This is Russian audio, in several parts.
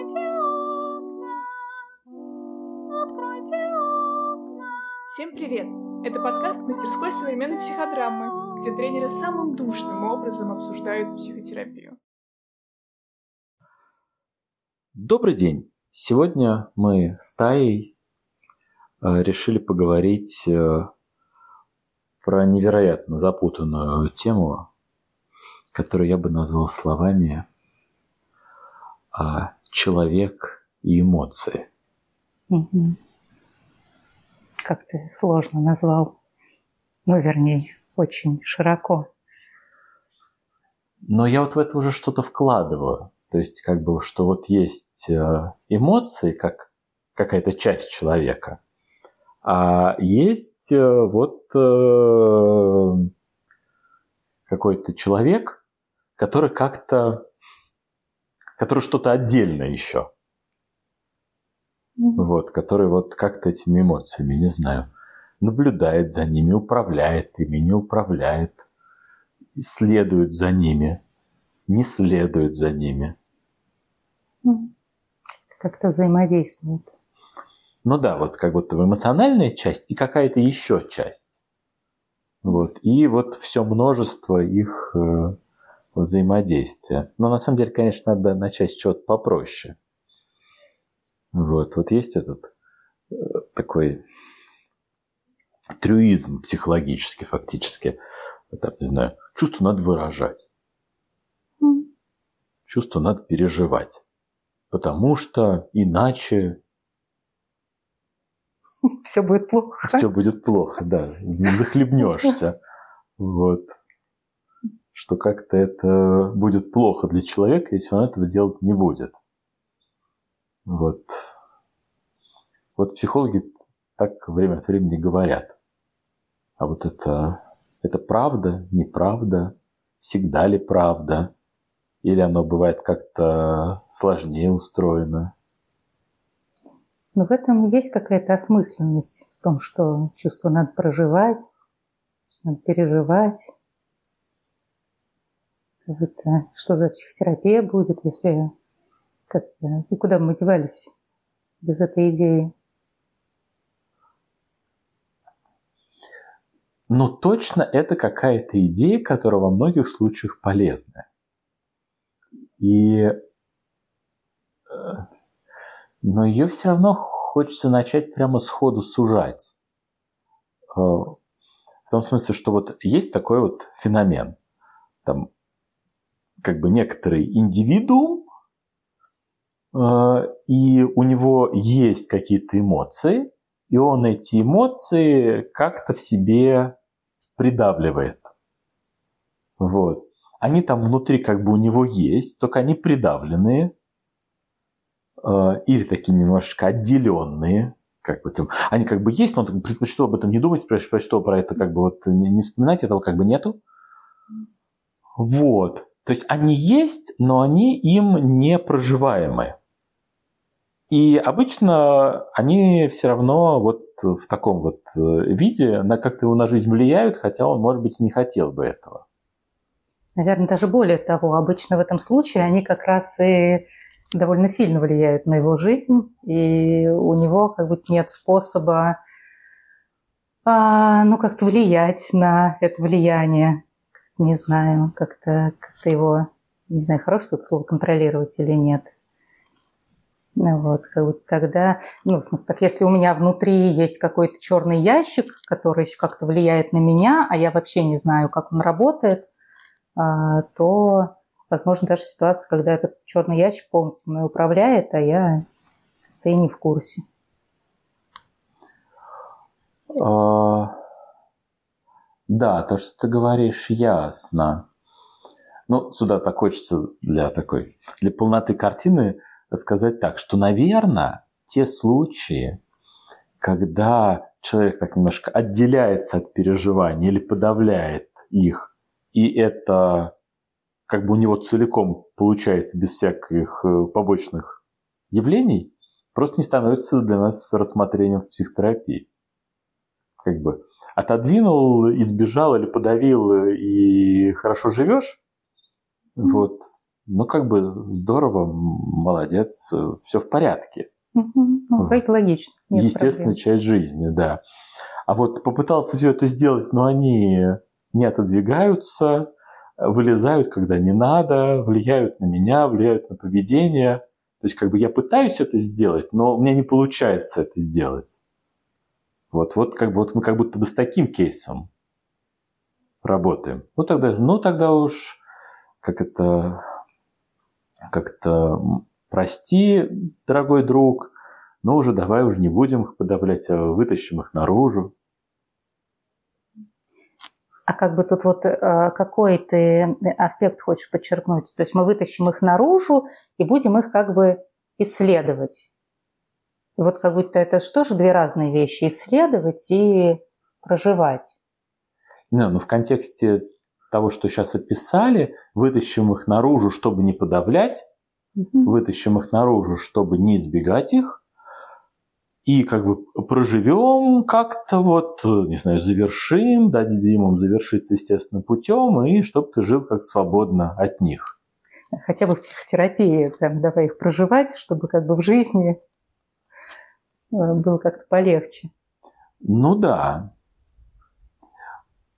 Откройте окна, откройте окна. Всем привет! Это подкаст мастерской современной психодрамы, где тренеры самым душным образом обсуждают психотерапию. Добрый день! Сегодня мы с Таей э, решили поговорить э, про невероятно запутанную тему, которую я бы назвал словами а человек и эмоции. Мгм. Как ты сложно назвал. Ну, вернее, очень широко. Но я вот в это уже что-то вкладываю. То есть, как бы, что вот есть э, эмоции, как какая-то часть человека, а есть э, вот э, какой-то человек, который как-то, который что-то отдельное еще. Вот, который вот как-то этими эмоциями, не знаю, наблюдает за ними, управляет ими, не управляет, следует за ними, не следует за ними. Как-то взаимодействует. Ну да, вот как будто эмоциональная часть и какая-то еще часть. Вот. И вот все множество их э, взаимодействия. Но на самом деле, конечно, надо начать с чего-то попроще. Вот, вот есть этот э, такой трюизм психологический фактически. Так, не знаю, чувство надо выражать, чувство надо переживать. Потому что иначе Все будет плохо. все будет плохо, да, захлебнешься. Вот. Что как-то это будет плохо для человека, если он этого делать не будет. Вот. Вот психологи так время от времени говорят. А вот это, это правда, неправда, всегда ли правда? Или оно бывает как-то сложнее устроено? Но в этом есть какая-то осмысленность в том, что чувство надо проживать, надо переживать. Как будто, что за психотерапия будет, если как-то... И куда бы мы девались без этой идеи? Но точно это какая-то идея, которая во многих случаях полезная. И, э, но ее все равно хочется начать прямо сходу сужать. Э, В том смысле, что вот есть такой вот феномен. Там как бы некоторый индивидуум, э, и у него есть какие-то эмоции, и он эти эмоции как-то в себе придавливает. Вот. Они там внутри как бы у него есть, только они придавленные э, или такие немножечко отделенные. Как бы там, они как бы есть, но предпочту об этом не думать, предпочту про это как бы вот не вспоминать, этого как бы нету. Вот. То есть они есть, но они им не проживаемы. И обычно они все равно вот в таком вот э, виде на как-то его на жизнь влияют, хотя он, может быть, и не хотел бы этого. Наверное, даже более того, обычно в этом случае они как раз и довольно сильно влияют на его жизнь, и у него как будто нет способа а, ну, как-то влиять на это влияние. Не знаю, как-то как его, не знаю, хорошее тут слово контролировать или нет. Ну вот, как будто когда, ну, в смысле, так если у меня внутри есть какой-то черный ящик, который еще как-то влияет на меня, а я вообще не знаю, как он работает, а, то, возможно, даже ситуация, когда этот черный ящик полностью мной управляет, а я и не в курсе. А, Да, то, что ты говоришь, ясно. Ну, сюда так хочется для такой, для полноты картины сказать так, что, наверное, те случаи, когда человек так немножко отделяется от переживаний или подавляет их, и это как бы у него целиком получается без всяких э, побочных явлений, просто не становится для нас рассмотрением в психотерапии. Как бы отодвинул, избежал или подавил, и хорошо живешь, вот, ну, как бы здорово, молодец, все в порядке. Угу. Ну, как логично. Нет Естественная проблем. часть жизни, да. А вот попытался все это сделать, но они не отодвигаются, вылезают, когда не надо, влияют на меня, влияют на поведение. То есть как бы я пытаюсь это сделать, но у меня не получается это сделать. Вот, вот, как бы, вот мы как будто бы с таким кейсом работаем. Ну тогда, ну тогда уж как это, как это, прости, дорогой друг, но уже давай уже не будем их подавлять, а вытащим их наружу. А как бы тут вот э, какой ты аспект хочешь подчеркнуть? То есть мы вытащим их наружу и будем их как бы исследовать. И вот как будто это же тоже две разные вещи. Исследовать и проживать. Не, ну в контексте того, что сейчас описали, вытащим их наружу, чтобы не подавлять, Мгм. вытащим их наружу, чтобы не избегать их, и как бы проживем как-то вот, не знаю, завершим, дадим им завершиться естественным путем, и чтобы ты жил как свободно от них. Хотя бы в психотерапии, там, давай их проживать, чтобы как бы в жизни было как-то полегче. Ну да.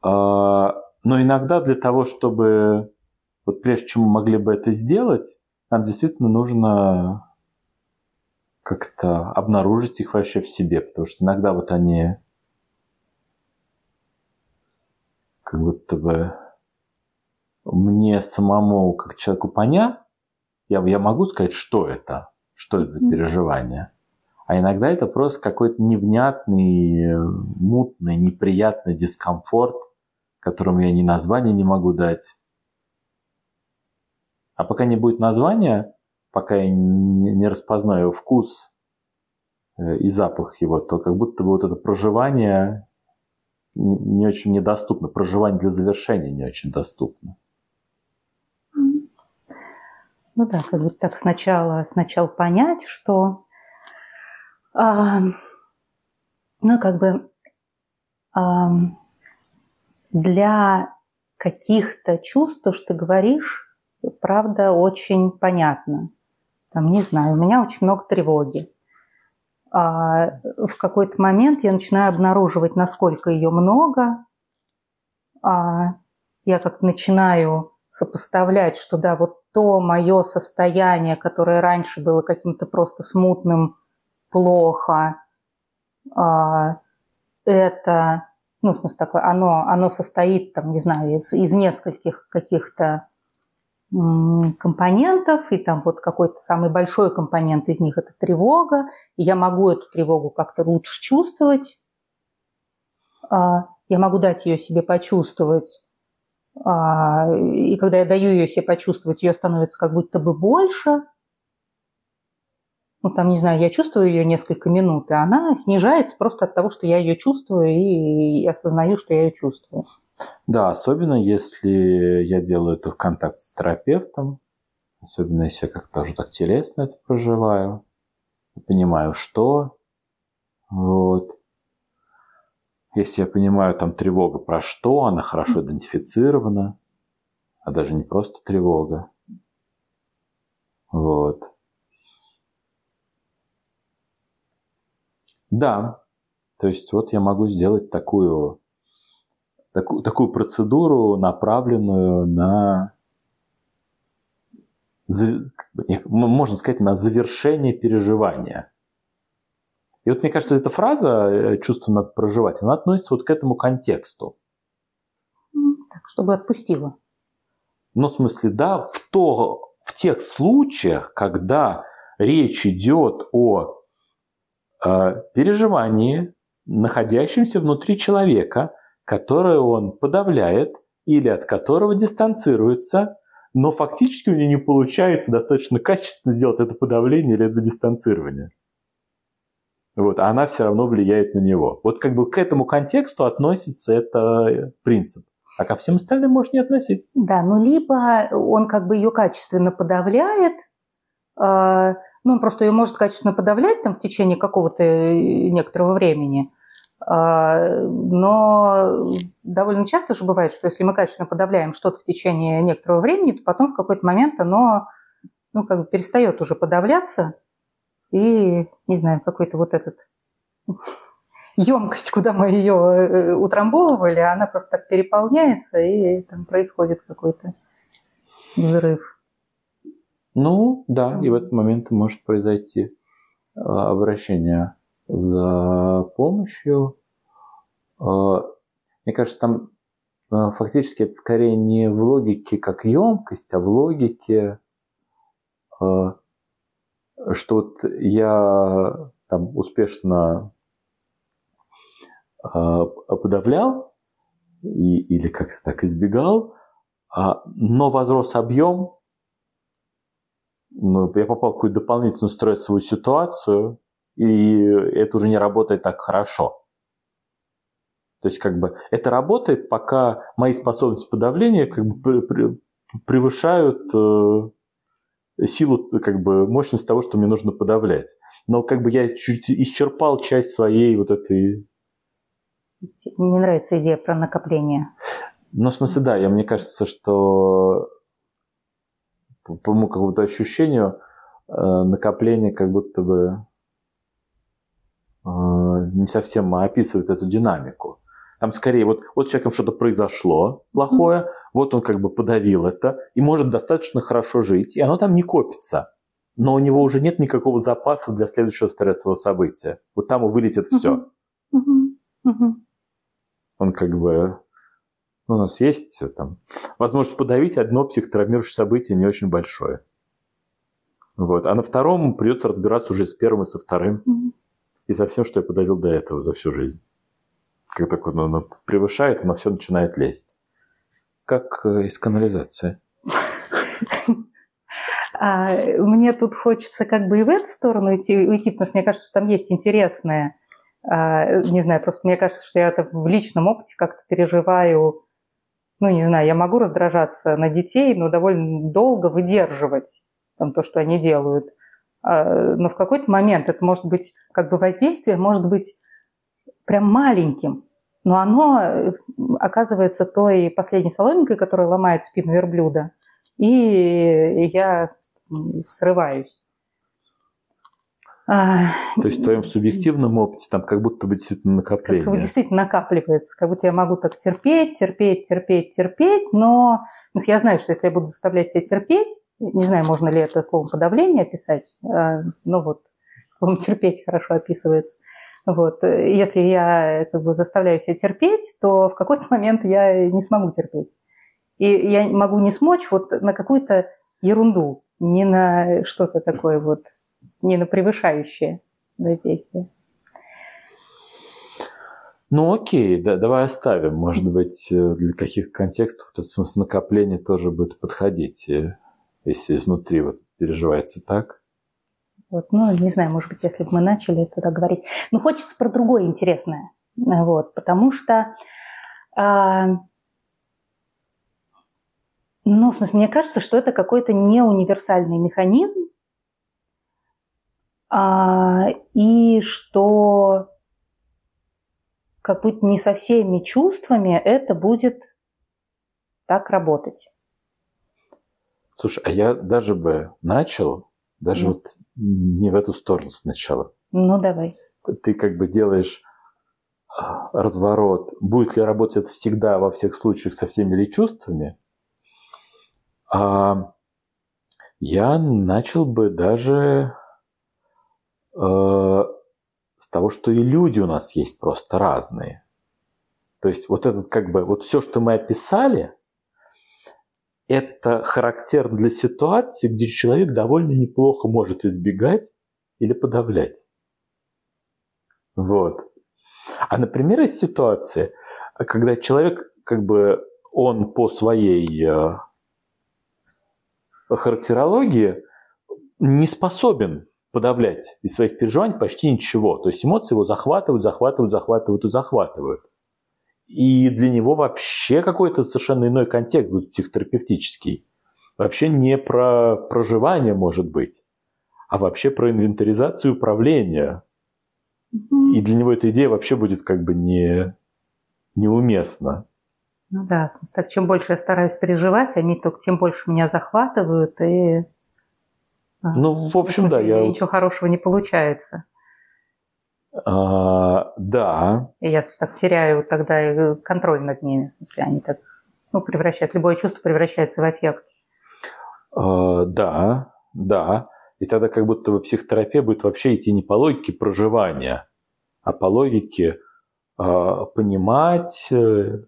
А, Но иногда для того, чтобы, вот прежде чем мы могли бы это сделать, нам действительно нужно как-то обнаружить их вообще в себе, потому что иногда вот они как будто бы мне самому, как человеку понять, я, я могу сказать, что это, что это за переживание. А иногда это просто какой-то невнятный, мутный, неприятный дискомфорт, которому я ни названия не могу дать. А пока не будет названия, пока я не, распознаю вкус э, и запах его, то как будто бы вот это проживание не очень недоступно. Проживание для завершения не очень доступно. Ну да, как бы так сначала, сначала понять, что а, ну как бы ам, для каких-то чувств, то, что ты говоришь, правда, очень понятно. Там, не знаю, у меня очень много тревоги. А в какой-то момент я начинаю обнаруживать, насколько ее много. А я как начинаю сопоставлять, что да, вот то мое состояние, которое раньше было каким-то просто смутным, плохо, а, это, ну, в смысле такое, оно, оно состоит, там, не знаю, из, из нескольких каких-то компонентов, и там вот какой-то самый большой компонент из них – это тревога, и я могу эту тревогу как-то лучше чувствовать, А, я могу дать ее себе почувствовать, а, и когда я даю ее себе почувствовать, ее становится как будто бы больше. Ну, там, не знаю, я чувствую ее несколько минут, и она снижается просто от того, что я ее чувствую и, осознаю, что я ее чувствую. Да, особенно если я делаю это в контакте с терапевтом, особенно если я как-то уже так телесно это проживаю, понимаю, что. Вот. Если я понимаю, там тревога про что, она хорошо идентифицирована, а даже не просто тревога. Вот. Да, то есть вот я могу сделать такую, такую, такую процедуру, направленную на, можно сказать, на завершение переживания. И вот мне кажется, эта фраза э, «чувство надо проживать», она относится вот к этому контексту. М, Так, чтобы отпустила. Ну, в смысле, да, в, то, в тех случаях, когда речь идет о переживании, находящемся внутри человека, которое он подавляет или от которого дистанцируется, но фактически у него не получается достаточно качественно сделать это подавление или это дистанцирование. Вот, а она все равно влияет на него. Вот как бы к этому контексту относится это принцип. А ко всем остальным может не относиться. Да, ну либо он как бы ее качественно подавляет, э, ну он просто ее может качественно подавлять там в течение какого-то э, некоторого времени, А, но довольно часто же бывает, что если мы качественно подавляем что-то в течение некоторого времени, то потом в какой-то момент оно ну, как бы перестает уже подавляться, и, не знаю, какой-то вот этот емкость, куда мы ее э, утрамбовывали, она просто так переполняется, и там происходит какой-то взрыв. Ну, да, и в этот момент может произойти э, обращение за помощью. Э, мне кажется, там фактически это скорее не в логике как емкость, а в логике, что вот я там успешно подавлял и, или как-то так избегал, а, но возрос объем, ну, я попал в какую-то дополнительную стрессовую ситуацию, и это уже не работает так хорошо. То есть как бы это работает, пока мои способности подавления как бы превышают э, силу, как бы мощность того, что мне нужно подавлять. Но как бы я чуть исчерпал часть своей вот этой не нравится идея про накопление. Ну, в смысле, да, я, мне кажется, что по моему какому-то ощущению э, накопление как будто бы э, не совсем описывает эту динамику. Там скорее вот, вот с человеком что-то произошло плохое, mm-hmm. вот он как бы подавил это и может достаточно хорошо жить, и оно там не копится. Но у него уже нет никакого запаса для следующего стрессового события. Вот там вылетит все. Mm-hmm. Mm-hmm он как бы... Ну, у нас есть там возможность подавить одно психотравмирующее событие не очень большое. Вот. А на втором придется разбираться уже с первым и со вторым. Mm-hmm. И со всем, что я подавил до этого за всю жизнь. Как так он, он превышает, но все начинает лезть. Как э, из канализации. А, мне тут хочется как бы и в эту сторону идти, уйти, потому что мне кажется, что там есть интересное. А, не знаю, просто мне кажется, что я это в личном опыте как-то переживаю. Ну, не знаю, я могу раздражаться на детей, но довольно долго выдерживать там, то, что они делают. А, но в какой-то момент это может быть, как бы воздействие может быть прям маленьким, но оно э, оказывается той последней соломинкой, которая ломает спину верблюда. И я срываюсь. А, То есть в твоем субъективном опыте там как будто бы действительно накопление. Как действительно накапливается, как будто я могу так терпеть, терпеть, терпеть, терпеть, но я знаю, что если я буду заставлять себя терпеть, не знаю, можно ли это словом подавление описать, а, ну вот, словом терпеть хорошо описывается. Вот. Если я как бы, заставляю себя терпеть, то в какой-то момент я не смогу терпеть. И я могу не смочь вот на какую-то ерунду, не на что-то такое вот не на превышающее воздействие. Ну окей, да, давай оставим. Может быть, э, для каких контекстов этот смысл накопления тоже будет подходить, э, если изнутри вот переживается так. Вот, ну, не знаю, может быть, если бы мы начали туда говорить. Но хочется про другое интересное. Вот, потому что, а, ну, в смысле, мне кажется, что это какой-то неуниверсальный механизм, и что как будто не со всеми чувствами это будет так работать. Слушай, а я даже бы начал, даже ну. вот не в эту сторону сначала. Ну, давай. Ты как бы делаешь а, разворот, будет ли работать всегда во всех случаях со всеми ли чувствами, а я начал бы даже с того, что и люди у нас есть просто разные. То есть вот этот как бы, вот все, что мы описали, это характерно для ситуации, где человек довольно неплохо может избегать или подавлять. Вот. А, например, есть ситуации, когда человек, как бы, он по своей э, характерологии не способен подавлять из своих переживаний почти ничего. То есть эмоции его захватывают, захватывают, захватывают и захватывают. И для него вообще какой-то совершенно иной контекст будет психотерапевтический. Вообще не про проживание может быть, а вообще про инвентаризацию управления И для него эта идея вообще будет как бы не, неуместна. Ну да, в смысле, так чем больше я стараюсь переживать, они только тем больше меня захватывают, и Ну, в общем, да, я... ничего хорошего не получается. а, да, И я так теряю тогда контроль над ними. В смысле, они так ну, превращают, любое чувство превращается в эффект. а, да, да. И тогда как будто бы психотерапия будет вообще идти не по логике проживания, а по логике а, понимать, э,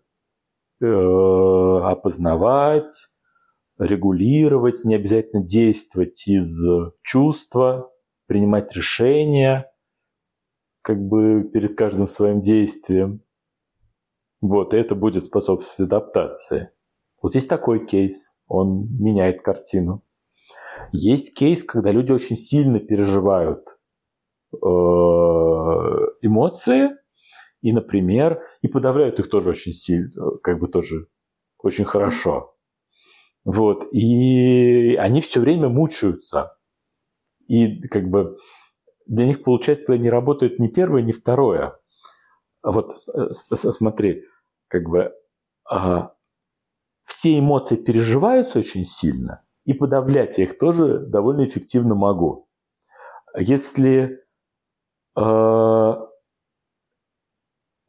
э, опознавать, регулировать, не обязательно действовать из чувства, принимать решения как бы перед каждым своим действием. Вот, и это будет способствовать адаптации. Вот есть такой кейс, он меняет картину. Есть кейс, когда люди очень сильно переживают э, эмоции, и, например, и подавляют их тоже очень сильно, как бы тоже очень хорошо. Вот. И они все время мучаются. И как бы для них получается, не работает ни первое, ни второе. А Вот с- смотри, как бы а, все эмоции переживаются очень сильно, и подавлять я их тоже довольно эффективно могу. Если э,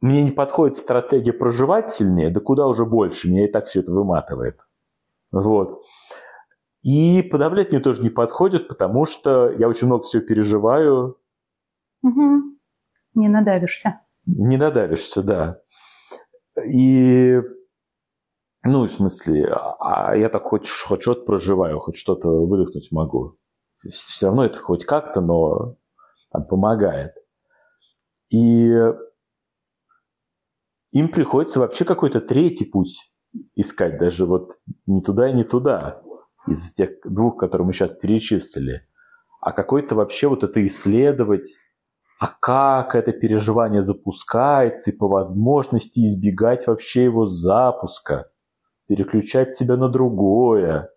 мне не подходит стратегия проживать сильнее, да куда уже больше, меня и так все это выматывает. Вот. И подавлять мне тоже не подходит, потому что я очень много всего переживаю, Мгм. Не надавишься. не надавишься, да. И, ну, в смысле, а я так хоть, хоть что-то проживаю, хоть что-то выдохнуть могу. Все равно это хоть как-то, но там, помогает. И им приходится вообще какой-то третий путь искать, даже вот не туда и не туда, из тех двух, которые мы сейчас перечислили, а какой-то вообще вот это исследовать, а как это переживание запускается, и по возможности избегать вообще его запуска, переключать себя на другое.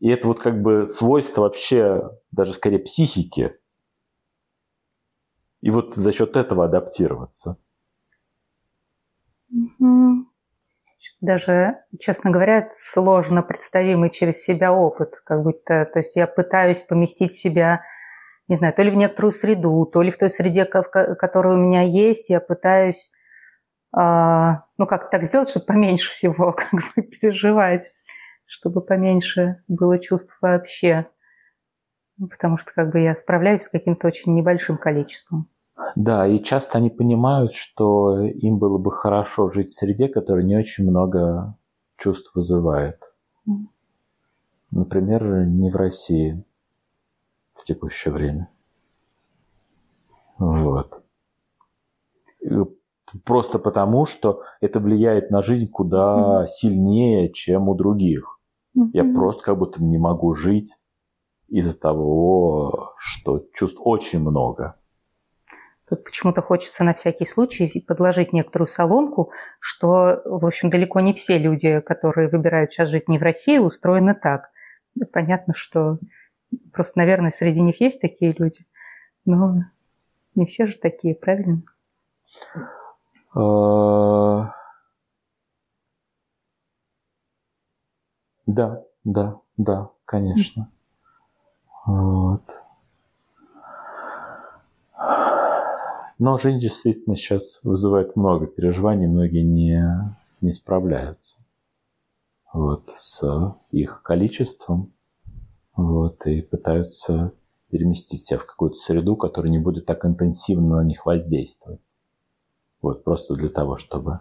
И это вот как бы свойство вообще даже скорее психики. И вот за счет этого адаптироваться. Мгм. Даже, честно говоря, сложно представимый через себя опыт. Как будто, то есть я пытаюсь поместить себя, не знаю, то ли в некоторую среду, то ли в той среде, которая у меня есть, я пытаюсь, а, ну как так сделать, чтобы поменьше всего как бы переживать, чтобы поменьше было чувств вообще. Потому что как бы я справляюсь с каким-то очень небольшим количеством. Да, и часто они понимают, что им было бы хорошо жить в среде, которая не очень много чувств вызывает. Например, не в России в текущее время. Вот. Просто потому, что это влияет на жизнь куда сильнее, чем у других. Я просто как будто не могу жить из-за того, что чувств очень много. Тут почему-то хочется на всякий случай подложить некоторую соломку, что, в общем, далеко не все люди, которые выбирают сейчас жить не в России, устроены так. Ну, Понятно, что просто, наверное, среди них есть такие люди, но не все же такие, правильно? Э, Да, да, да, конечно. Вот. Но жизнь действительно сейчас вызывает много переживаний, многие не, не справляются вот, с их количеством вот, и пытаются переместить себя в какую-то среду, которая не будет так интенсивно на них воздействовать. Вот, просто для того, чтобы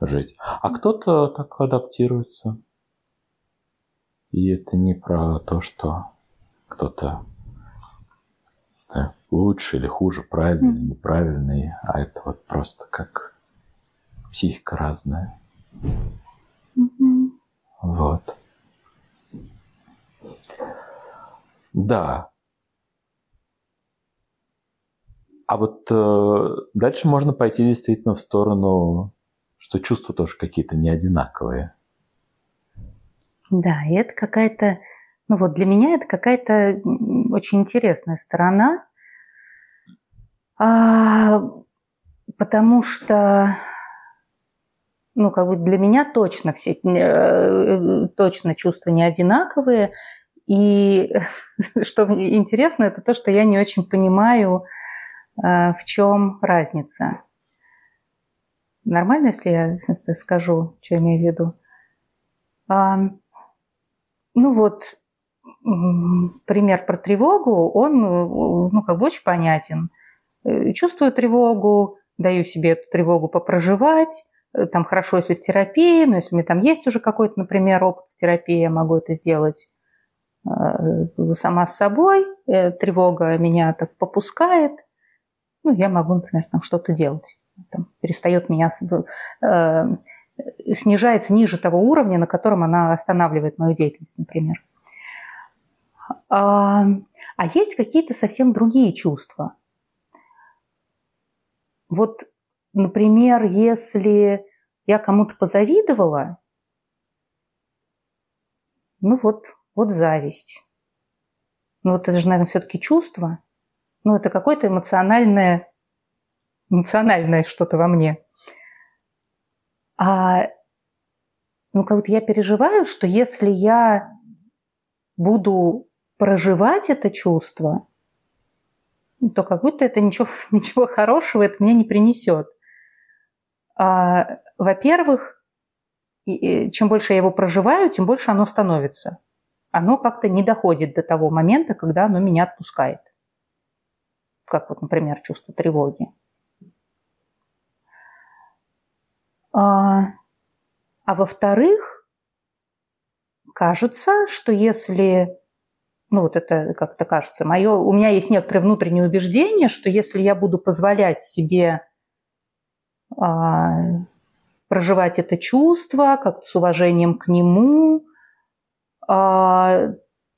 жить. А кто-то так адаптируется. И это не про то, что кто-то лучше или хуже, правильный или неправильный, а это вот просто как психика разная. Вот. Да. А вот э, дальше можно пойти действительно в сторону, что чувства тоже какие-то не одинаковые. Да, и это какая-то, ну вот для меня это какая-то очень интересная сторона. А, потому что, ну, как бы для меня точно все, э, точно чувства не одинаковые. И что интересно, это то, что я не очень понимаю, э, в чем разница. Нормально, если я скажу, что имею в виду? А, ну вот, пример про тревогу, он ну, как бы очень понятен. Э, чувствую тревогу, даю себе эту тревогу попроживать, э, там хорошо, если в терапии, но если у меня там есть уже какой-то, например, опыт в терапии, я могу это сделать э, сама с собой, тревога меня так попускает, ну, я могу, например, там что-то делать. Там, перестает меня, э, снижается ниже того уровня, на котором она останавливает мою деятельность, например. А, а есть какие-то совсем другие чувства. Вот, например, если я кому-то позавидовала, ну вот, вот зависть. Ну вот это же, наверное, все-таки чувство. Ну это какое-то эмоциональное, эмоциональное что-то во мне. А ну как будто я переживаю, что если я буду проживать это чувство, то как будто это ничего, ничего хорошего это мне не принесет. А, во-первых, чем больше я его проживаю, тем больше оно становится. Оно как-то не доходит до того момента, когда оно меня отпускает. Как вот, например, чувство тревоги. А, а во-вторых, кажется, что если ну вот это как-то кажется, мое, у меня есть некоторое внутреннее убеждение, что если я буду позволять себе а, проживать это чувство как-то с уважением к нему, а,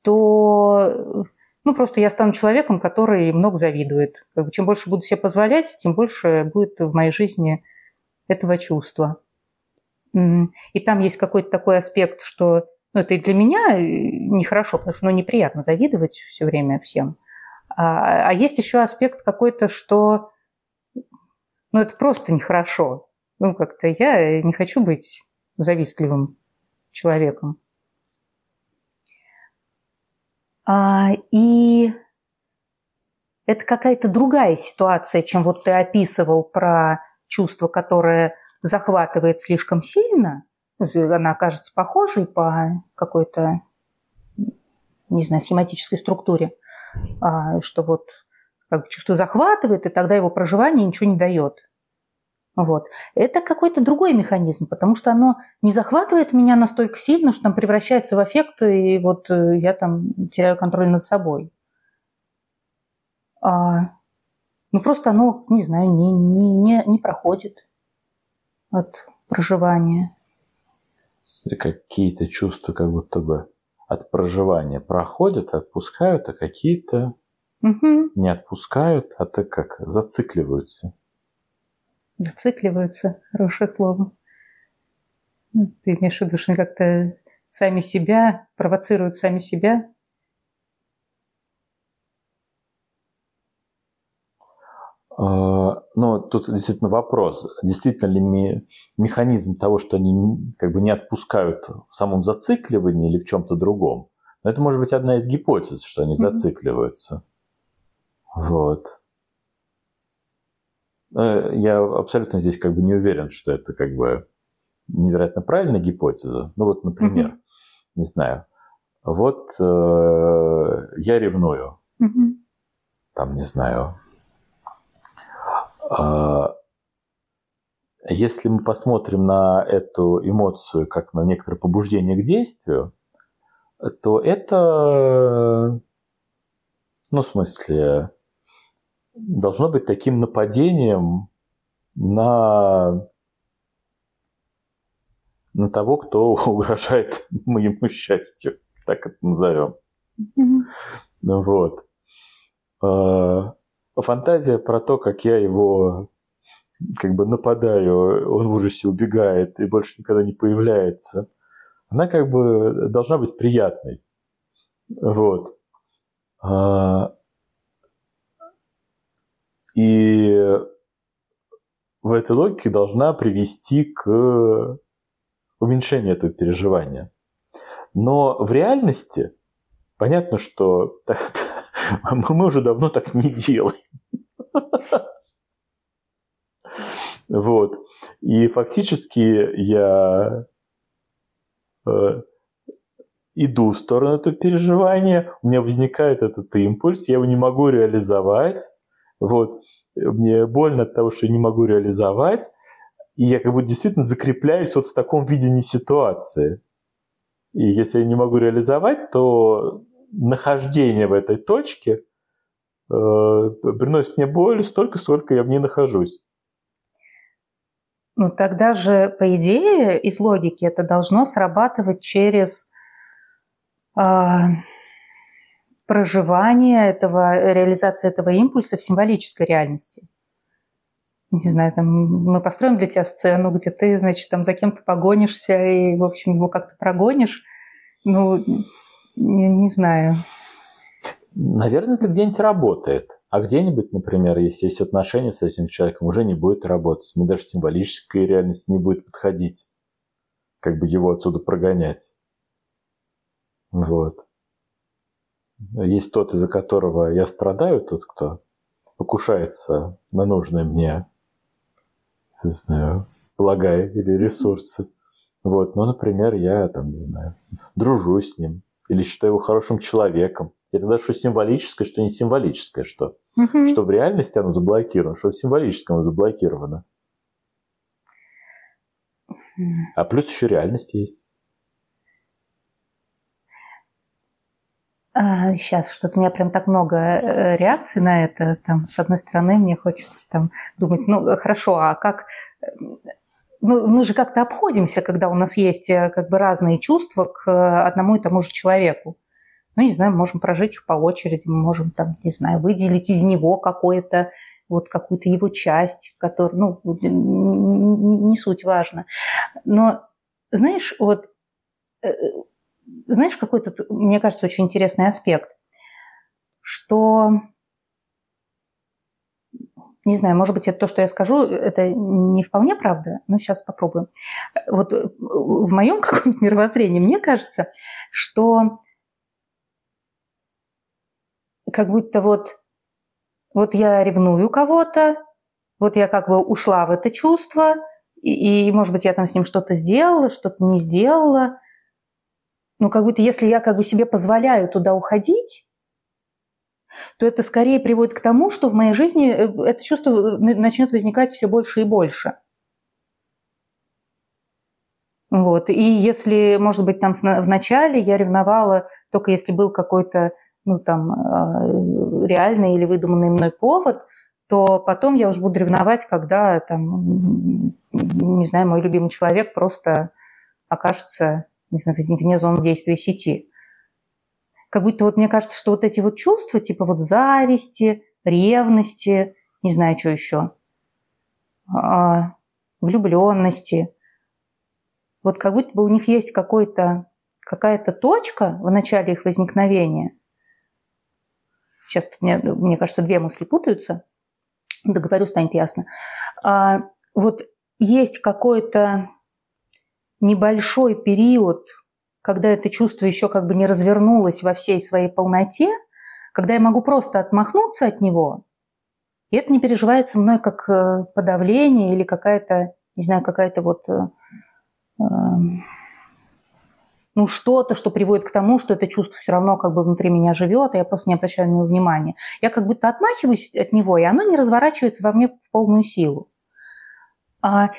то ну, просто я стану человеком, который много завидует. Чем больше буду себе позволять, тем больше будет в моей жизни этого чувства. И там есть какой-то такой аспект, что ну, это и для меня э, нехорошо, потому что ну, неприятно завидовать все время всем. А, а есть еще аспект какой-то, что ну, это просто нехорошо. Ну, как-то я не хочу быть завистливым человеком. А, и это какая-то другая ситуация, чем вот ты описывал про чувство, которое захватывает слишком сильно – она окажется похожей по какой-то, не знаю, схематической структуре, а, что вот как бы чувство захватывает, и тогда его проживание ничего не дает. Вот. Это какой-то другой механизм, потому что оно не захватывает меня настолько сильно, что там превращается в эффект, и вот э, я там теряю контроль над собой. А, ну просто оно, не знаю, не, не, не, не проходит от проживания какие-то чувства как будто бы от проживания проходят, отпускают, а какие-то угу. не отпускают, а так как зацикливаются. Зацикливаются, хорошее слово. Ну, ты имеешь в виду, что как-то сами себя провоцируют сами себя А, ну, тут действительно вопрос, действительно ли механизм того, что они как бы не отпускают в самом зацикливании или в чем-то другом. Но это может быть одна из гипотез, что они зацикливаются. Вот. Э, я абсолютно здесь как бы не уверен, что это как бы невероятно правильная гипотеза. Ну вот, например, mm-hmm. не знаю, вот э, я ревную, mm-hmm. там, не знаю, если мы посмотрим на эту эмоцию как на некоторое побуждение к действию, то это, ну, в смысле, должно быть таким нападением на, на того, кто угрожает моему счастью, так это назовем. Mm-hmm. Вот. Фантазия про то, как я его как бы нападаю, он в ужасе убегает и больше никогда не появляется, она как бы должна быть приятной. Вот. А, и этой логике должна привести к уменьшению этого переживания. Но в реальности понятно, что мы уже давно так не делаем. Вот. И фактически я э, иду в сторону этого переживания, у меня возникает этот импульс, я его не могу реализовать. Вот. Мне больно от того, что я не могу реализовать. И я как бы действительно закрепляюсь вот в таком видении ситуации. И если я не могу реализовать, то нахождение в этой точке э, приносит мне боль столько, сколько я в ней нахожусь. Ну тогда же, по идее, из логики это должно срабатывать через э, проживание этого, реализация этого импульса в символической реальности. Не знаю, там мы построим для тебя сцену, где ты, значит, там за кем-то погонишься и, в общем, его как-то прогонишь. Ну, не, не знаю. Наверное, это где-нибудь работает. А где-нибудь, например, если есть отношения с этим человеком, уже не будет работать. Мне даже символическая реальность не будет подходить. Как бы его отсюда прогонять. Вот. Есть тот, из-за которого я страдаю, тот, кто покушается на нужные мне, не знаю, блага или ресурсы. Вот, ну, например, я там, не знаю, дружу с ним или считаю его хорошим человеком. Это даже что символическое, что не символическое, что. Угу. Что в реальности оно заблокировано, что в символическом оно заблокировано. А плюс еще реальность есть. Сейчас что-то у меня прям так много э, реакций на это. Там, с одной стороны, мне хочется там думать, ну хорошо, а как ну, мы же как-то обходимся, когда у нас есть э, как бы разные чувства к одному и тому же человеку ну, не знаю, можем прожить их по очереди, мы можем там, не знаю, выделить из него какое-то вот какую-то его часть, которая, ну, не, не, не суть важно. Но, знаешь, вот, э, знаешь, какой тут, мне кажется, очень интересный аспект, что, не знаю, может быть, это то, что я скажу, это не вполне правда, но сейчас попробуем. Вот в моем каком-то мировоззрении мне кажется, что как будто вот, вот я ревную кого-то, вот я как бы ушла в это чувство, и, и, может быть, я там с ним что-то сделала, что-то не сделала. Ну, как будто если я как бы себе позволяю туда уходить, то это скорее приводит к тому, что в моей жизни э, это чувство э, начнет возникать все больше и больше. Вот. И если, может быть, там в начале я ревновала, только если был какой-то ну, там, э, реальный или выдуманный мной повод, то потом я уже буду ревновать, когда, там, не знаю, мой любимый человек просто окажется не знаю, вне зоны действия сети. Как будто вот мне кажется, что вот эти вот чувства, типа вот зависти, ревности, не знаю, что еще, а, влюбленности, вот как будто бы у них есть какой-то, какая-то точка в начале их возникновения – Сейчас мне, мне кажется, две мысли путаются. Договорю, станет ясно. А, вот есть какой-то небольшой период, когда это чувство еще как бы не развернулось во всей своей полноте, когда я могу просто отмахнуться от него, и это не переживается мной как э, подавление или какая-то, не знаю, какая-то вот э, эм, ну, что-то, что приводит к тому, что это чувство все равно как бы внутри меня живет, и я просто не обращаю на него внимания. Я как будто отмахиваюсь от него, и оно не разворачивается во мне в полную силу. А,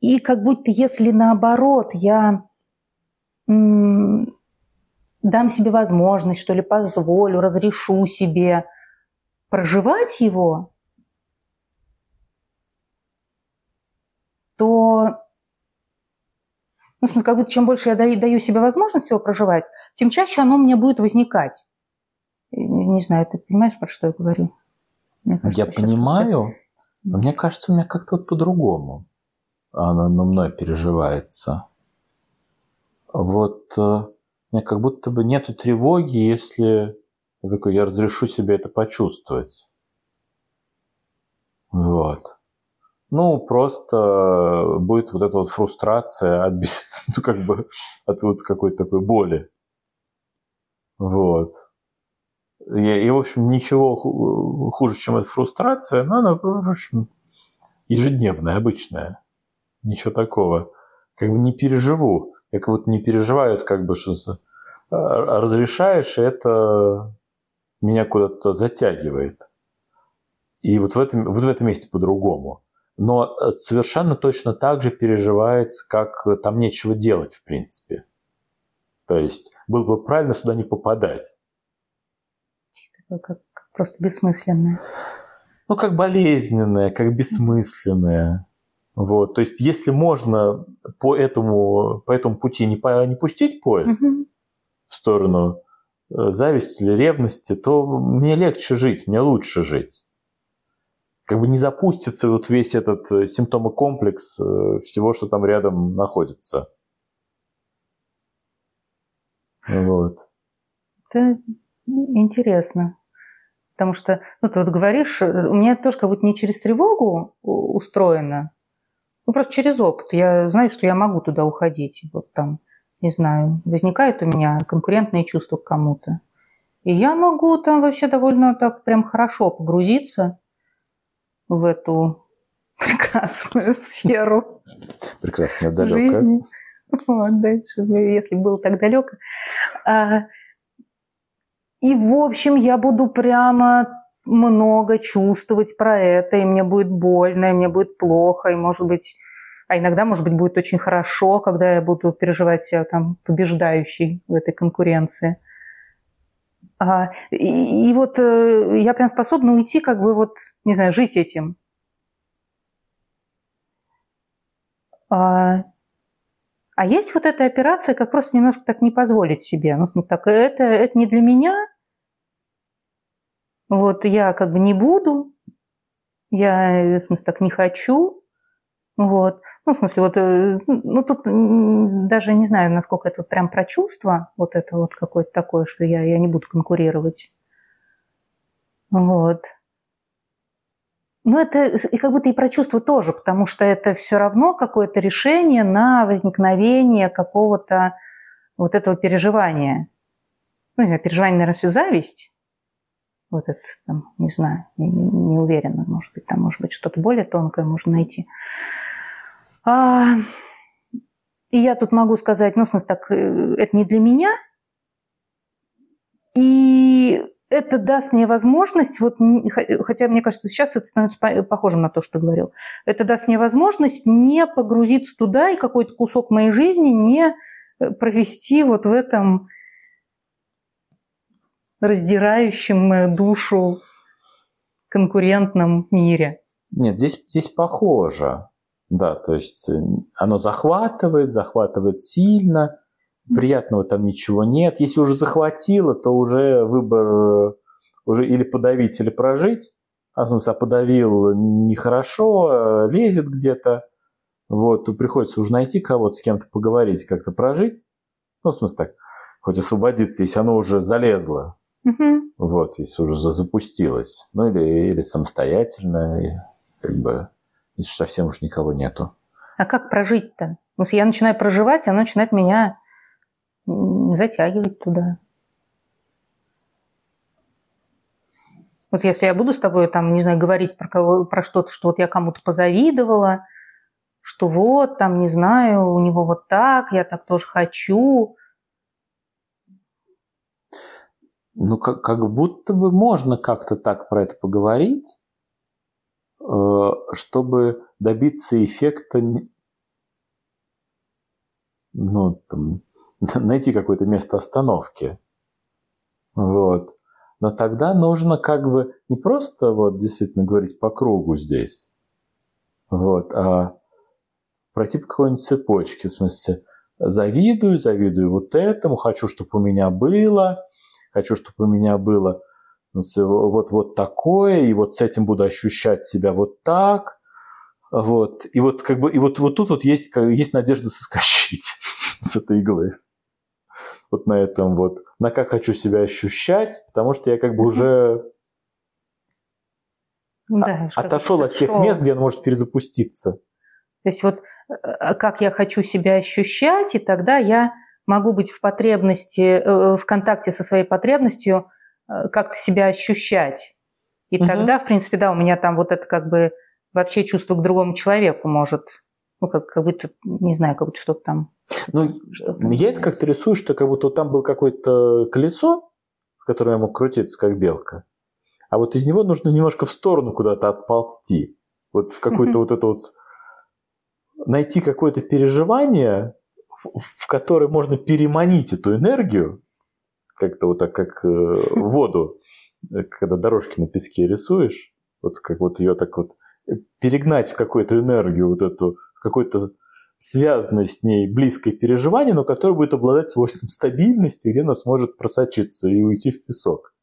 и как будто если наоборот я дам себе возможность, что ли, позволю, разрешу себе проживать его, то ну, в смысле, как будто чем больше я даю, даю себе возможность его проживать, тем чаще оно мне будет возникать. Не знаю, ты понимаешь, про что я говорю? Кажется, я понимаю, но мне кажется, у меня как-то вот по-другому оно на мной переживается. Вот э, меня как будто бы нету тревоги, если я такой, я разрешу себе это почувствовать. Вот. ну, просто будет вот эта вот фрустрация от, ну, как бы, от вот какой-то такой боли. Вот. И, и, в общем, ничего хуже, чем эта фрустрация, но она, в общем, ежедневная, обычная. Ничего такого. Как бы не переживу. Я как будто не переживаю, как бы, что а, разрешаешь, и это меня куда-то затягивает. И вот в этом, вот в этом месте по-другому. Но э, совершенно точно так же переживается, как э, там нечего делать, в принципе. То есть было бы правильно сюда не попадать. Как, как просто бессмысленное. Ну, как болезненное, как бессмысленное. Вот. То есть, если можно по этому, по этому пути не, по, не пустить поезд в сторону э, зависти или ревности, то мне легче жить, мне лучше жить как бы не запустится вот весь этот э, симптомокомплекс э, всего, что там рядом находится. Вот. Это интересно. Потому что, ну, ты вот говоришь, у меня тоже как будто не через тревогу устроено, ну, просто через опыт. Я знаю, что я могу туда уходить. Вот там, не знаю, возникает у меня конкурентное чувство к кому-то. И я могу там вообще довольно так прям хорошо погрузиться в эту прекрасную сферу Прекрасно, далеко. жизни. Вот, дальше, если было так далеко. А, и, в общем, я буду прямо много чувствовать про это, и мне будет больно, и мне будет плохо, и, может быть, а иногда, может быть, будет очень хорошо, когда я буду переживать себя там побеждающей в этой конкуренции. А, и, и вот э, я прям способна уйти, как бы вот, не знаю, жить этим. А, а есть вот эта операция, как просто немножко так не позволить себе. Ну, так, это, это не для меня. Вот я как бы не буду. Я, в смысле, так не хочу. Вот. Ну, в смысле, вот, э, ну, тут даже не знаю, насколько это прям про чувство, вот это вот какое-то такое, что я, я не буду конкурировать. Вот. Но это и как будто и про чувство тоже, потому что это все равно какое-то решение на возникновение какого-то вот этого переживания. Ну, переживание, наверное, все зависть. Вот это, там, не знаю, не, уверена, может быть, там может быть что-то более тонкое можно найти. А, и я тут могу сказать, ну, в смысле, так, э, это не для меня. И это даст мне возможность, вот, хотя мне кажется, сейчас это становится похожим на то, что говорил, это даст мне возможность не погрузиться туда и какой-то кусок моей жизни не э, провести вот в этом раздирающем мою душу конкурентном мире. Нет, здесь, здесь похоже. Да, то есть э, оно захватывает, захватывает сильно, приятного там ничего нет. Если уже захватило, то уже выбор э, уже или подавить, или прожить. А, в смысле, а подавил нехорошо, э, лезет где-то. Вот, то приходится уже найти кого-то, с кем-то поговорить, как-то прожить. Ну, в смысле так, хоть освободиться, если оно уже залезло. Угу. Вот, если уже запустилось. Ну, или, или самостоятельно, и, как бы если совсем уж никого нету. А как прожить-то? Если я начинаю проживать, оно начинает меня затягивать туда. Вот если я буду с тобой там, не знаю, говорить про, кого, про что-то, что вот я кому-то позавидовала, что вот там, не знаю, у него вот так, я так тоже хочу. Ну, как, как будто бы можно как-то так про это поговорить, Э, чтобы добиться эффекта, ну, там, найти какое-то место остановки. Вот. Но тогда нужно как бы не просто вот действительно говорить по кругу здесь, вот, а пройти по какой-нибудь цепочке, в смысле, завидую, завидую вот этому, хочу, чтобы у меня было, хочу, чтобы у меня было вот, вот такое, и вот с этим буду ощущать себя вот так. Вот. И вот как бы и вот, вот тут вот есть, есть надежда соскочить с этой иглы. Вот на этом вот. На как хочу себя ощущать, потому что я как бы уже Да, а- отошел от тех мест, где он может перезапуститься. То есть вот э, как я хочу себя ощущать, и тогда я могу быть в потребности, э, в контакте со своей потребностью, э, как-то себя ощущать. И Мгм. тогда, в принципе, да, у меня там вот это как бы вообще чувство к другому человеку может, ну, как, как будто, не знаю, как будто что-то там. Ну, Что я это как-то рисую, что как будто там было какое-то колесо, в котором я мог крутиться, как белка. А вот из него нужно немножко в сторону куда-то отползти. Вот в какой-то Мгм. вот это вот... Найти какое-то переживание, в, которое можно переманить эту энергию, как-то вот так, как э, воду, э, когда дорожки на песке рисуешь, вот как вот ее так вот перегнать в какую-то энергию, вот эту, в какой-то связанное с ней близкое переживание, но которое будет обладать свойством стабильности, где оно сможет просочиться и уйти в песок.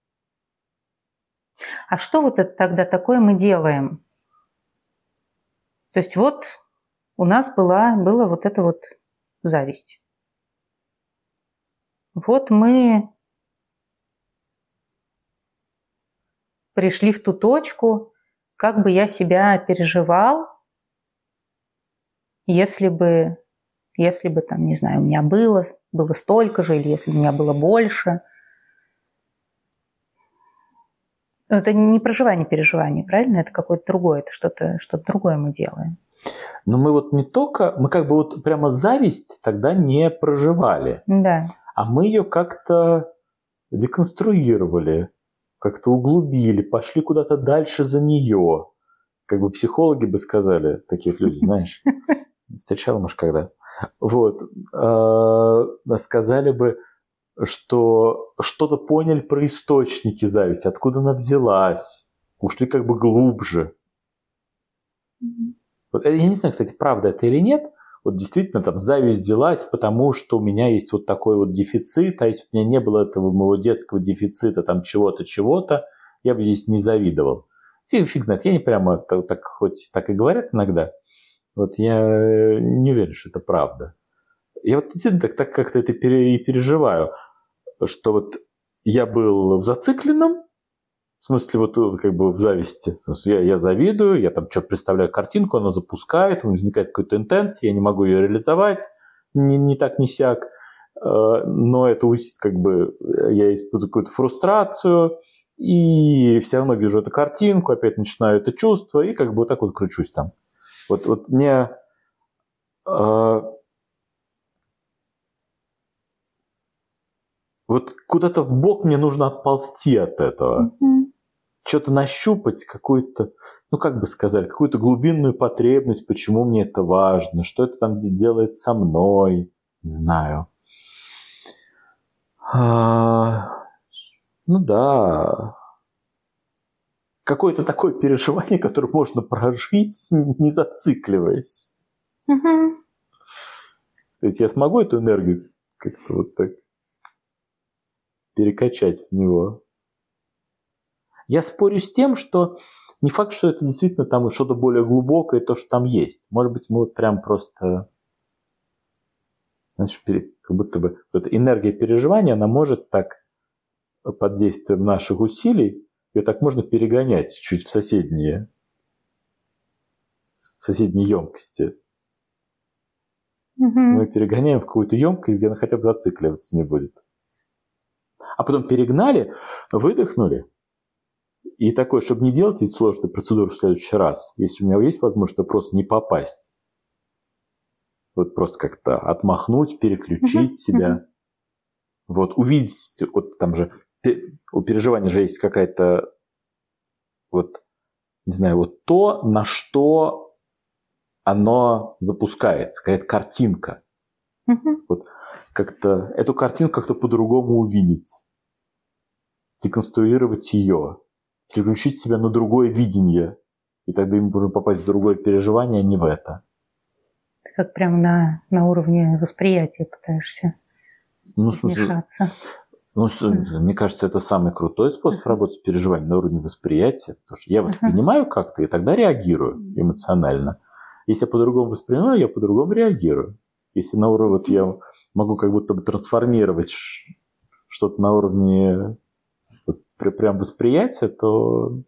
А что вот это тогда такое мы делаем? То есть вот у нас была, была вот эта вот зависть. Вот мы пришли в ту точку, как бы я себя переживал, если бы, если бы там, не знаю, у меня было, было столько же, или если у меня было больше. Это не проживание переживаний, правильно? Это какое-то другое, это что-то что другое мы делаем. Но мы вот не только, мы как бы вот прямо зависть тогда не проживали, Да. а мы ее как-то деконструировали, как-то углубили, пошли куда-то дальше за нее. Как бы психологи бы сказали, такие вот люди, знаешь, встречал, может, когда. Вот. э, Сказали бы, что что-то поняли про источники зависти, откуда она взялась, ушли как бы глубже. Вот, я не знаю, кстати, правда это или нет. Вот действительно там зависть взялась, потому что у меня есть вот такой вот дефицит, а если бы у меня не было этого моего детского дефицита, там чего-то, чего-то, я бы здесь не завидовал. И фиг знает, я не прямо так, так- хоть так и говорят иногда, вот я э, не уверен, что это правда. Я вот действительно так, так как-то это пере- и переживаю, что вот я был в зацикленном, в смысле, вот э, как бы в зависти. Я, я завидую, я там что-то представляю картинку, она запускает, возникает какая-то интенция, я не могу ее реализовать, ни, ни так, ни сяк. Э, Но это как бы э, я испытываю какую-то фрустрацию, и все равно вижу эту картинку, опять начинаю это чувство, и как бы вот так вот кручусь там. Вот, вот мне вот куда-то в бок мне нужно отползти от этого Мгм. Что-то нащупать, какую-то, ну как бы сказать, какую-то глубинную потребность, почему мне это важно, что это там делает со мной, не знаю. А, ну да, какое-то такое переживание, которое можно прожить, не зацикливаясь. Мгм. То есть я смогу эту энергию как-то вот так перекачать в него. Я спорю с тем, что не факт, что это действительно там что-то более глубокое, то, что там есть. Может быть, мы вот прям просто... Знаешь, как будто бы вот эта энергия переживания, она может так под действием наших усилий, ее так можно перегонять чуть в соседние, в соседние емкости. Мгм. Мы перегоняем в какую-то емкость, где она хотя бы зацикливаться не будет. А потом перегнали, выдохнули. И такое, чтобы не делать эти сложные процедуры в следующий раз, если у меня есть возможность, то просто не попасть. Вот просто как-то отмахнуть, переключить себя. Вот увидеть, вот там же у переживания же есть какая-то вот, не знаю, вот то, на что оно запускается, какая-то картинка Мгм. как-то эту картинку как-то по-другому увидеть, деконструировать ее, переключить себя на другое видение, и тогда им можно попасть в другое переживание, а не в это. Ты как прям на, на уровне восприятия пытаешься Ну, вмешаться. ну, мне кажется, это самый крутой способ работать с переживанием на уровне восприятия, потому что я воспринимаю как-то, и тогда реагирую эмоционально. Если я по-другому воспринимаю, я по-другому реагирую. Если на уровне, вот я могу как будто бы трансформировать что-то на уровне прям восприятия, то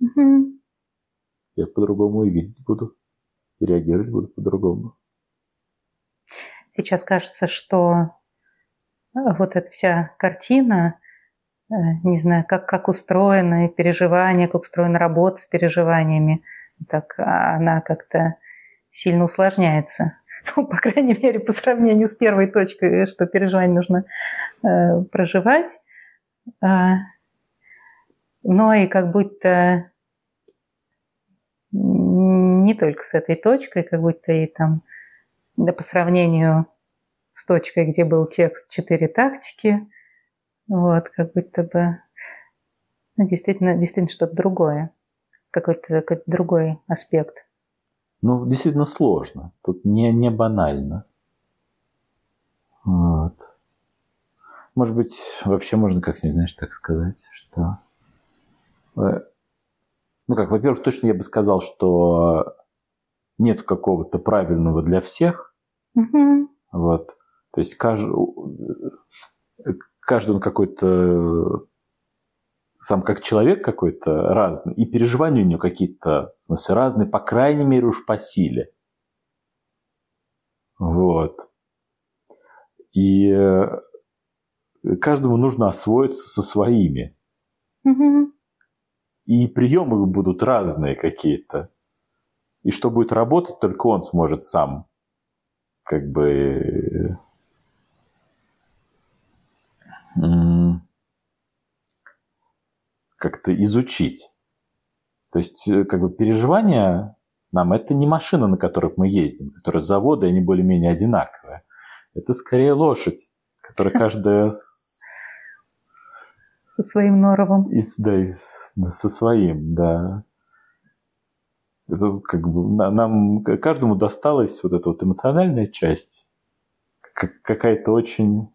Мгм. я по-другому и видеть буду, и реагировать буду по-другому. Сейчас кажется, что э, вот эта вся картина, э, не знаю, как, как устроены переживания, как устроена работа с переживаниями, так она как-то сильно усложняется. Ну, по крайней мере, по сравнению с первой точкой, что переживание нужно э, проживать. А, но и как будто не только с этой точкой, как будто и там да, по сравнению с точкой, где был текст «Четыре тактики», вот, как будто бы ну, действительно, действительно что-то другое, какой-то какой другой аспект. Ну, действительно сложно. Тут не, не банально. Вот. Может быть, вообще можно как-нибудь, знаешь, так сказать, что... Э, ну как, во-первых, точно я бы сказал, что нет какого-то правильного для всех. Угу. Вот. То есть каждый, каждый он какой-то сам как человек какой-то разный, и переживания у него какие-то, в смысле, разные, по крайней мере, уж по силе. Вот. И э, каждому нужно освоиться со своими. Угу. И приемы будут разные какие-то. И что будет работать, только он сможет сам как бы как-то изучить. То есть, э, как бы переживания нам это не машина, на которых мы ездим, которые заводы, они более-менее одинаковые. Это скорее лошадь, которая каждая со своим норовом. И, да, и со своим, да. Это как бы нам каждому досталась вот эта вот эмоциональная часть, какая-то очень,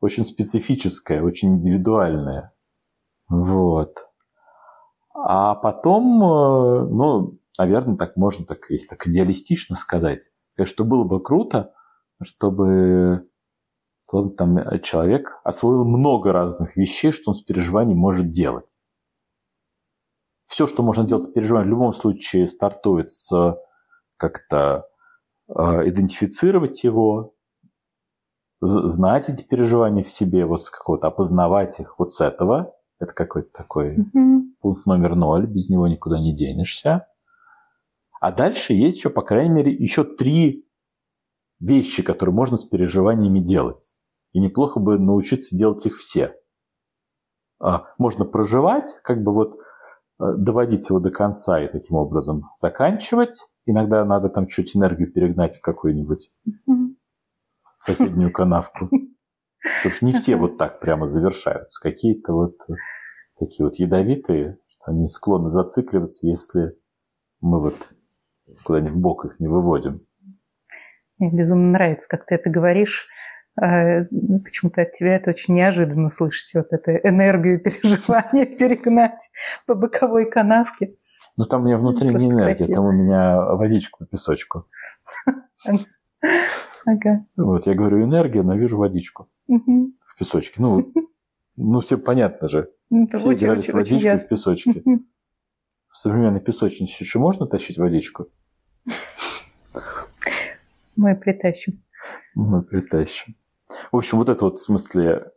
очень специфическая, очень индивидуальная. Вот. А потом, э, ну, наверное, так можно, так, если так идеалистично сказать, что было бы круто, чтобы тот там человек освоил много разных вещей, что он с переживанием может делать. Все, что можно делать с переживанием, в любом случае стартует с как-то э, идентифицировать его, знать эти переживания в себе, вот с какого-то опознавать их вот с этого – это какой-то такой Угу. пункт номер ноль, без него никуда не денешься. А дальше есть еще, по крайней мере, еще три вещи, которые можно с переживаниями делать. И неплохо бы научиться делать их все. А, можно проживать, как бы вот э, доводить его до конца и таким образом заканчивать. Иногда надо там чуть энергию перегнать в какую-нибудь соседнюю канавку. Потому что не все вот так прямо завершаются. Какие-то вот такие вот ядовитые, они склонны зацикливаться, если мы вот куда-нибудь в бок их не выводим. Мне безумно нравится, как ты это говоришь. А, ну, Почему-то от тебя это очень неожиданно слышать, вот эту энергию переживания перегнать по боковой канавке. Но там у меня внутренняя Просто энергия, красиво. там у меня водичка по песочку. Ага. Вот, я говорю энергия, но вижу водичку Мгм. в песочке. Ну, ну все понятно же. Ну, Это Все очень, играли с очень, очень водичкой в ясно. песочке. Мгм. В современной песочнице еще можно тащить водичку? Мы притащим. Мы притащим. В общем, вот это вот в смысле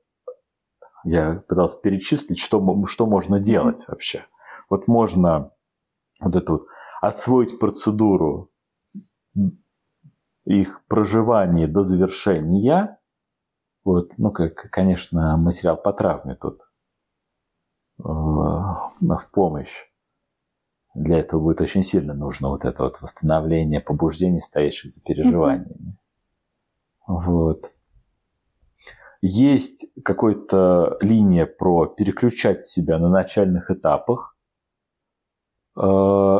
я пытался перечислить, что, что можно делать вообще. Вот можно вот это вот освоить процедуру их проживания до завершения. Вот, ну, как, конечно, материал по травме тут э, в помощь. Для этого будет очень сильно нужно вот это вот восстановление побуждений, стоящих за переживаниями. Вот. Есть какая-то линия про переключать себя на начальных этапах. Э,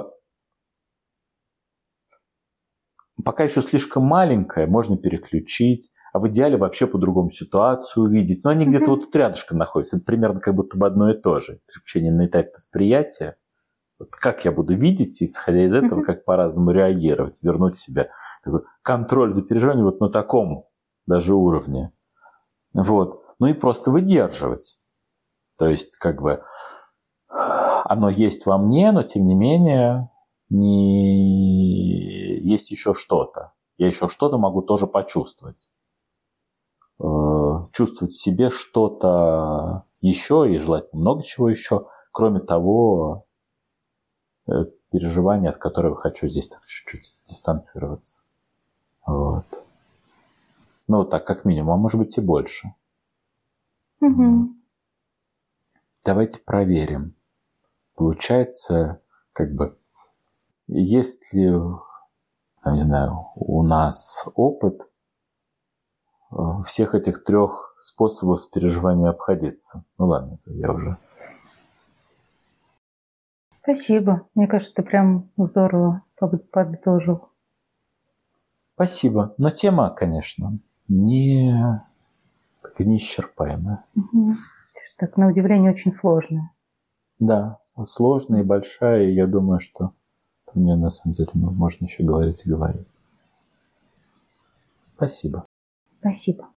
Пока еще слишком маленькая, можно переключить, а в идеале вообще по-другому ситуацию увидеть. Но они где-то вот тут рядышком находятся. Это примерно как будто бы одно и то же. Переключение на этапе восприятия. Вот как я буду видеть, исходя из этого, как по-разному реагировать, вернуть себя. Такой контроль за переживанием вот на таком даже уровне. Вот. Ну и просто выдерживать. То есть, как бы, оно есть во мне, но тем не менее, не есть еще что-то. Я еще что-то могу тоже почувствовать. Э, чувствовать в себе что-то еще и желать много чего еще, кроме того э, переживания, от которого хочу здесь чуть-чуть дистанцироваться. Вот. Ну, так как минимум, а может быть и больше. Угу. Давайте проверим. Получается, как бы, есть ли, не знаю, у нас опыт э, всех этих трех способов с переживанием обходиться. Ну ладно, я уже. Спасибо. Мне кажется, ты прям здорово подытожил. Спасибо. Но тема, конечно, не неисчерпаемая. Угу. Так, на удивление, очень сложная. Да, сложная и большая, и я думаю, что про нее на самом деле можно еще говорить и говорить. Спасибо. Спасибо.